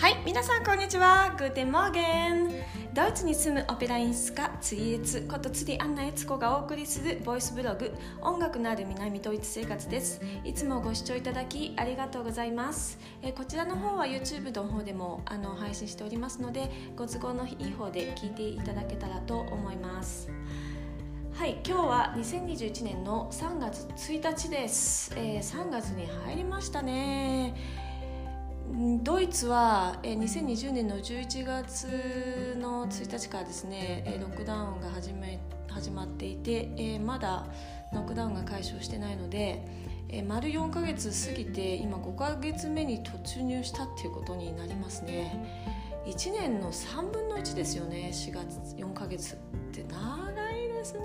はい皆さんこんにちは。 Guten Morgen。ドイツに住むオペラ演出家釣りエツこと釣りアンナエツコがお送りするボイスブログ音楽のある南ドイツ生活です。いつもご視聴いただきありがとうございます。えこちらの方は YouTube の方でもあの配信しておりますのでご都合のいい方で聞いていただけたらと思います。はい今日は2021年の3月1日です、えー、3月に入りましたね。ドイツは2020年の11月の1日からですねロックダウンが始め始まっていてまだロックダウンが解消してないので丸4ヶ月過ぎて今5ヶ月目に突入したっていうことになりますね。1年の3分の1ですよね4月4ヶ月って。長いですね。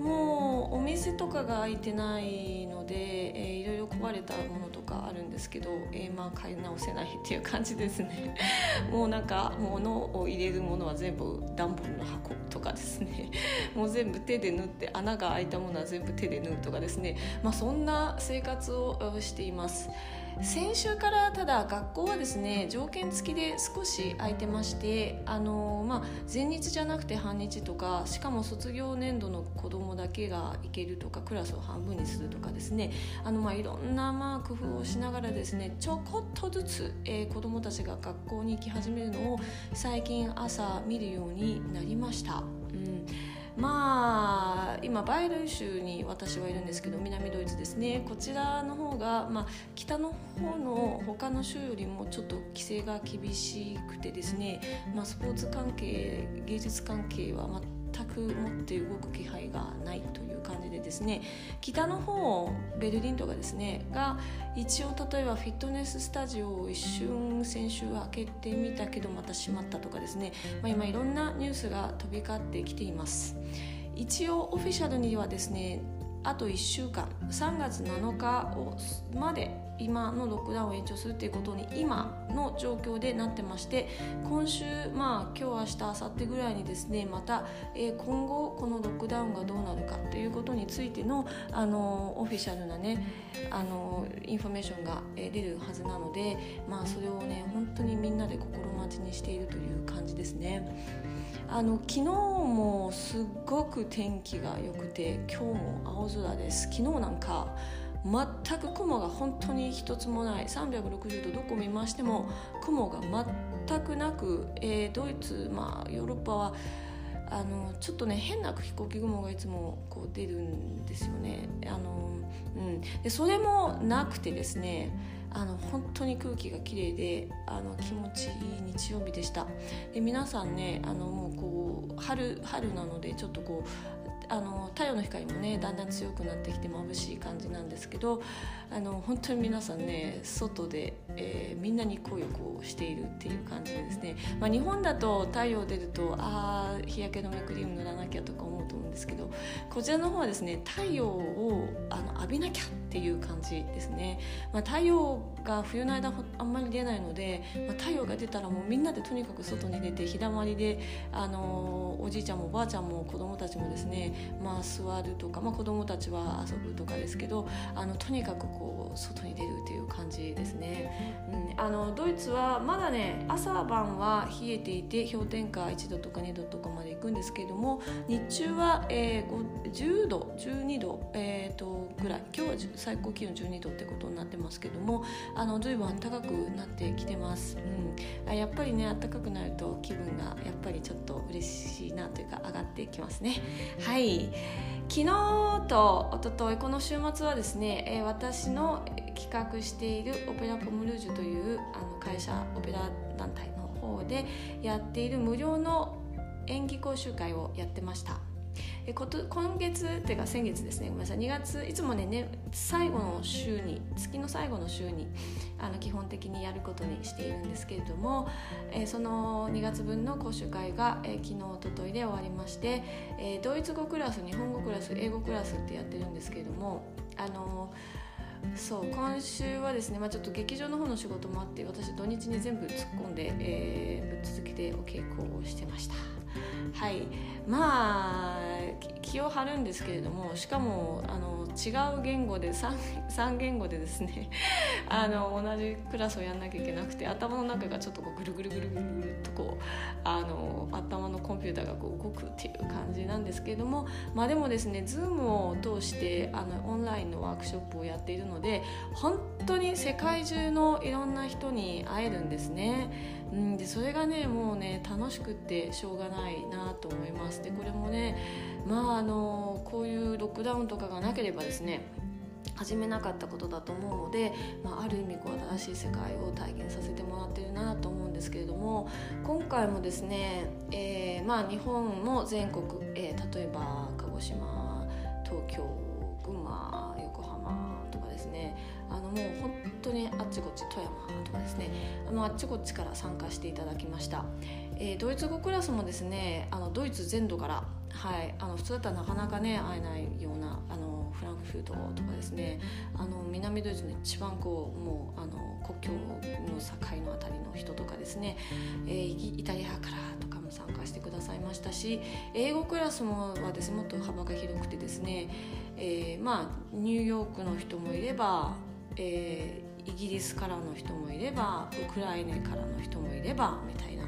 もうお店とかが開いてないので、えー、いろいろ壊れたものとかあるんですけど、えー、まあ買い直せないっていう感じですね。もうなんか物を入れるものは全部段ボールの箱とかですね。もう全部手で縫って穴が開いたものは全部手で縫うとかですね。まあそんな生活をしています。先週からただ学校はですね条件付きで少し空いてましてあの、まあ、前日じゃなくて半日とかしかも卒業年度の子どもだけが行けるとかクラスを半分にするとかですね。ねあの、まあ、いろんなまあ工夫をしながらですねちょこっとずつ、えー、子どもたちが学校に行き始めるのを最近朝見るようになりました。うんまあ今バイルン州に私はいるんですけど南ドイツですねこちらの方が、まあ、北の方の他の州よりもちょっと規制が厳しくてですね、まあ、スポーツ関係芸術関係は全く持って動く気配がないという感じでですね北の方ベルリンとかですねが一応例えばフィットネススタジオを一瞬先週開けてみたけどまた閉まったとかですね、まあ、今いろんなニュースが飛び交ってきています。一応オフィシャルにはですねあと1週間3月7日をまで今のロックダウンを延長するっていうことに今の状況でなってまして今週まあ今日明日明後日ぐらいにですねまた、えー、今後このロックダウンがどうなるかっていうことについてのあのオフィシャルなねあのインフォメーションがえ出るはずなのでまあそれをね本当にみんなで心待ちにしているという感じですね。あの昨日もすっごく天気が良くて今日も青空です昨日なんか全く雲が本当に一つもない。360度どこ見ましても雲が全くなく、えー、ドイツ、まあ、ヨーロッパはあのちょっとね変な飛行機雲がいつもこう出るんですよね。あの、うん、でそれもなくてですねあの本当に空気がきれいであの気持ちいい日曜日でした。で皆さんねあのもうこう春春なのでちょっとこうあの太陽の光もねだんだん強くなってきて眩しい感じなんですけどあの本当に皆さんね外で、えー、みんなに声をこうしているっていう感じでですね、まあ、日本だと太陽出るとああ日焼け止めクリーム塗らなきゃとか思うと思うんですけどこちらの方はですね太陽をあの浴びなきゃっていう感じですね、まあ、太陽が冬の間あんまり出ないので、まあ、太陽が出たらもうみんなんなでとにかく外に出て日だまりであのおじいちゃんもおばあちゃんも子供たちもですねまあ、座るとか、まあ、子供たちは遊ぶとかですけどあのとにかくこう外に出るっていう感じですね、うん、あのドイツはまだね朝晩は冷えていて氷点下1度とか2度とかまで行くんですけれども日中は、えー、10度12度、えーと、ぐらい。今日は最高気温12度ってことになってますけどもあの随分暖かくなってきてます、うん、やっぱりね暖かくなると気分がやっぱりちょっと嬉しいなというか上がってきますね。はい。昨日と一昨日この週末はですね、えー、私の企画しているオペラポムルージュというあの会社オペラ団体の方でやっている無料の演技講習会をやってましたえこと今月っていうか先月ですねごめんなさい2月いつもねね最後の週に月の最後の週にあの基本的にやることにしているんですけれども、えー、その2月分の講習会が、えー、昨日おとといで終わりまして、えー、ドイツ語クラス日本語クラス英語クラスってやってるんですけれどもあのそう今週はですね、まあ、ちょっと劇場の方の仕事もあって私土日に全部突っ込んで、え、ぶっ続けてお稽古をしてました。はいまあ気を張るんですけれどもしかもあの違う言語で 3, 3言語でですね あの同じクラスをやんなきゃいけなくて頭の中がちょっとこうぐるぐるぐるぐるぐるっとこうあの頭のコンピューターがこう動くっていう感じなんですけれどもまあでもですね Zoom を通してあのオンラインのワークショップをやっているので本当に世界中のいろんな人に会えるんですね。うん、でそれがねもうね楽しくってしょうがないななと思います。でこれもねまああのこういうロックダウンとかがなければですね始めなかったことだと思うので、まあ、ある意味こう新しい世界を体験させてもらってるなと思うんですけれども今回もですね、えー、まあ、日本も全国、えー、例えば鹿児島東京ですね。あのもう本当にあっちこっち富山とかですね。あのあっちこっちから参加していただきました、えー、ドイツ語クラスもですねあのドイツ全土からはいあの普通だったらなかなかね会えないようなあのフランクフルトとかですね。あの南ドイツの一番こうもうあの国境の境の辺りの人とかですね、えー、イタリアからとかも参加してくださいましたし英語クラスもはですねもっと幅が広くてですね、えー、まあニューヨークの人もいればえー、イギリスからの人もいればウクライナからの人もいればみたいな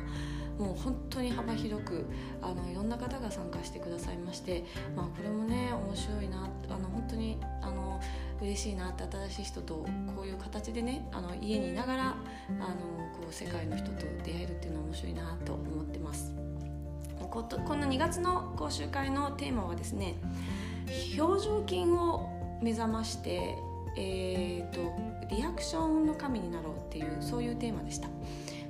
もう本当に幅広くあのいろんな方が参加してくださいまして、まあ、これもね面白いなあの本当にあの嬉しいなって新しい人とこういう形でねあの家にいながらあのこう世界の人と出会えるっていうのは面白いなと思ってます。ここの2月の講習会のテーマはですね表情筋を目覚ましてえーと、リアクションの神になろうっていうそういうテーマでした。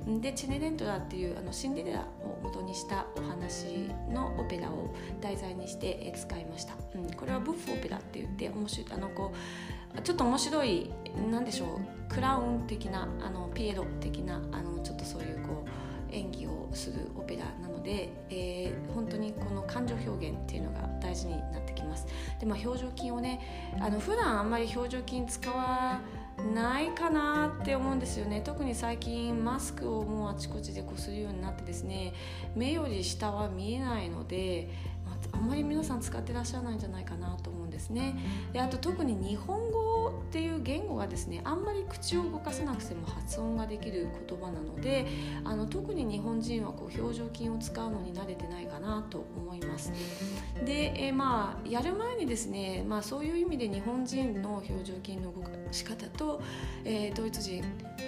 でチネレントラっていうあのシンデレラを元にしたお話のオペラを題材にして使いました、うん、これはブッフオペラって言って面白いあのこうちょっと面白い何でしょうクラウン的なあのピエロ的なあのちょっとそういうこう演技をするオペラなので、えー、感情表現っていうのが大事になってきます。で、まあ、表情筋をねあの普段あんまり表情筋使わないかなって思うんですよね。特に最近マスクをもうあちこちでこするようになってですね目より下は見えないので、あ、んまり皆さん使ってらっしゃらないんじゃないかなと思うんですね。であと特に日本語っていう言語がですねあんまり口を動かせなくても発音ができる言葉なのであの特に日本人はこう表情筋を使うのに慣れてないかなと思います。で、え、まあやる前にですね、まあ、そういう意味で日本人の表情筋の動かし方と、えー、ドイツ人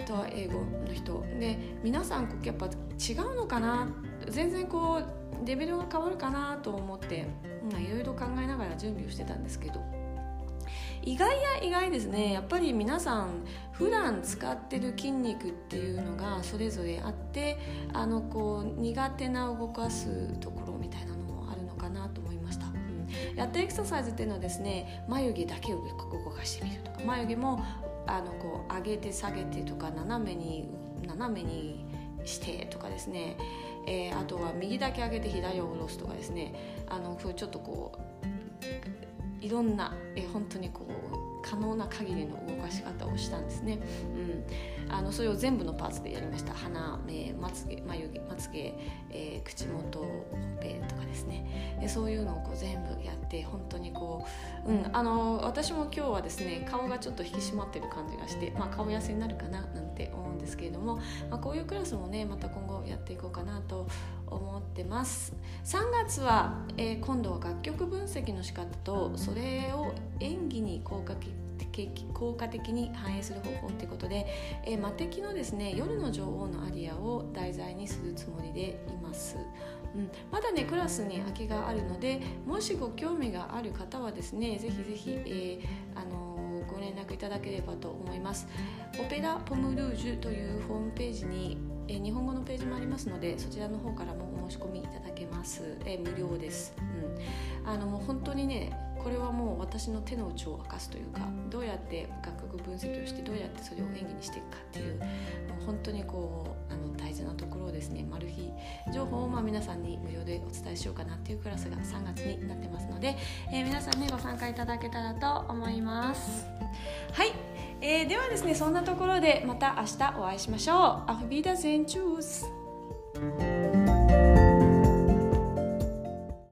と英語の人で皆さんやっぱ違うのかな？全然こうレベルが変わるかなと思っていろいろ考えながら準備をしてたんですけど意外や意外ですね。やっぱり皆さん普段使ってる筋肉っていうのがそれぞれあってあのこう苦手な動かすところみたいなのもあるのかなと思いました、やったエクササイズっていうのはですね眉毛だけを動かしてみるとか眉毛もあのこう上げて下げてとか斜めに斜めにしてとかですね、えー、あとは右だけ上げて左を下ろすとかですね。あのちょっとこういろんな、え本当にこう可能な限りの動かし方をしたんですね、うん、あのそれを全部のパーツでやりました。鼻目まつげ眉毛まつげ、えー、口元ほっぺとかですね。でそういうのをこう全部やって本当にこう、うん、あの私も今日はですね顔がちょっと引き締まってる感じがして、まあ、顔痩せになるかななんて思うんですけれども、まあ、こういうクラスもねまた今後やっていこうかなと思ってます。3月は、えー、今度は楽曲分析の仕方とそれを演技に効果効果的に反映する方法ということで、えー、魔敵のですね夜の女王のアリアを題材にするつもりでいます、うん、まだねクラスに空きがあるのでもしご興味がある方はですねぜひぜひ、えー、あのご連絡いただければと思います。オペラポムルージュというホームページにえ日本語のページもありますのでそちらの方からもお申し込みいただけます、え無料です、うん、あのもう本当にねこれはもう私の手の内を明かすというかどうやって楽曲分析をしてどうやってそれを演技にしていくかっていうもう本当にこうあの大事なところをですねマル秘情報をま皆さんに無料でお伝えしようかなっていうクラスが3月になってますので、えー、皆さんねご参加いただけたらと思います。はい、えー、ではですねそんなところでまた明日お会いしましょう。Auf Wiedersehen. Tschüss.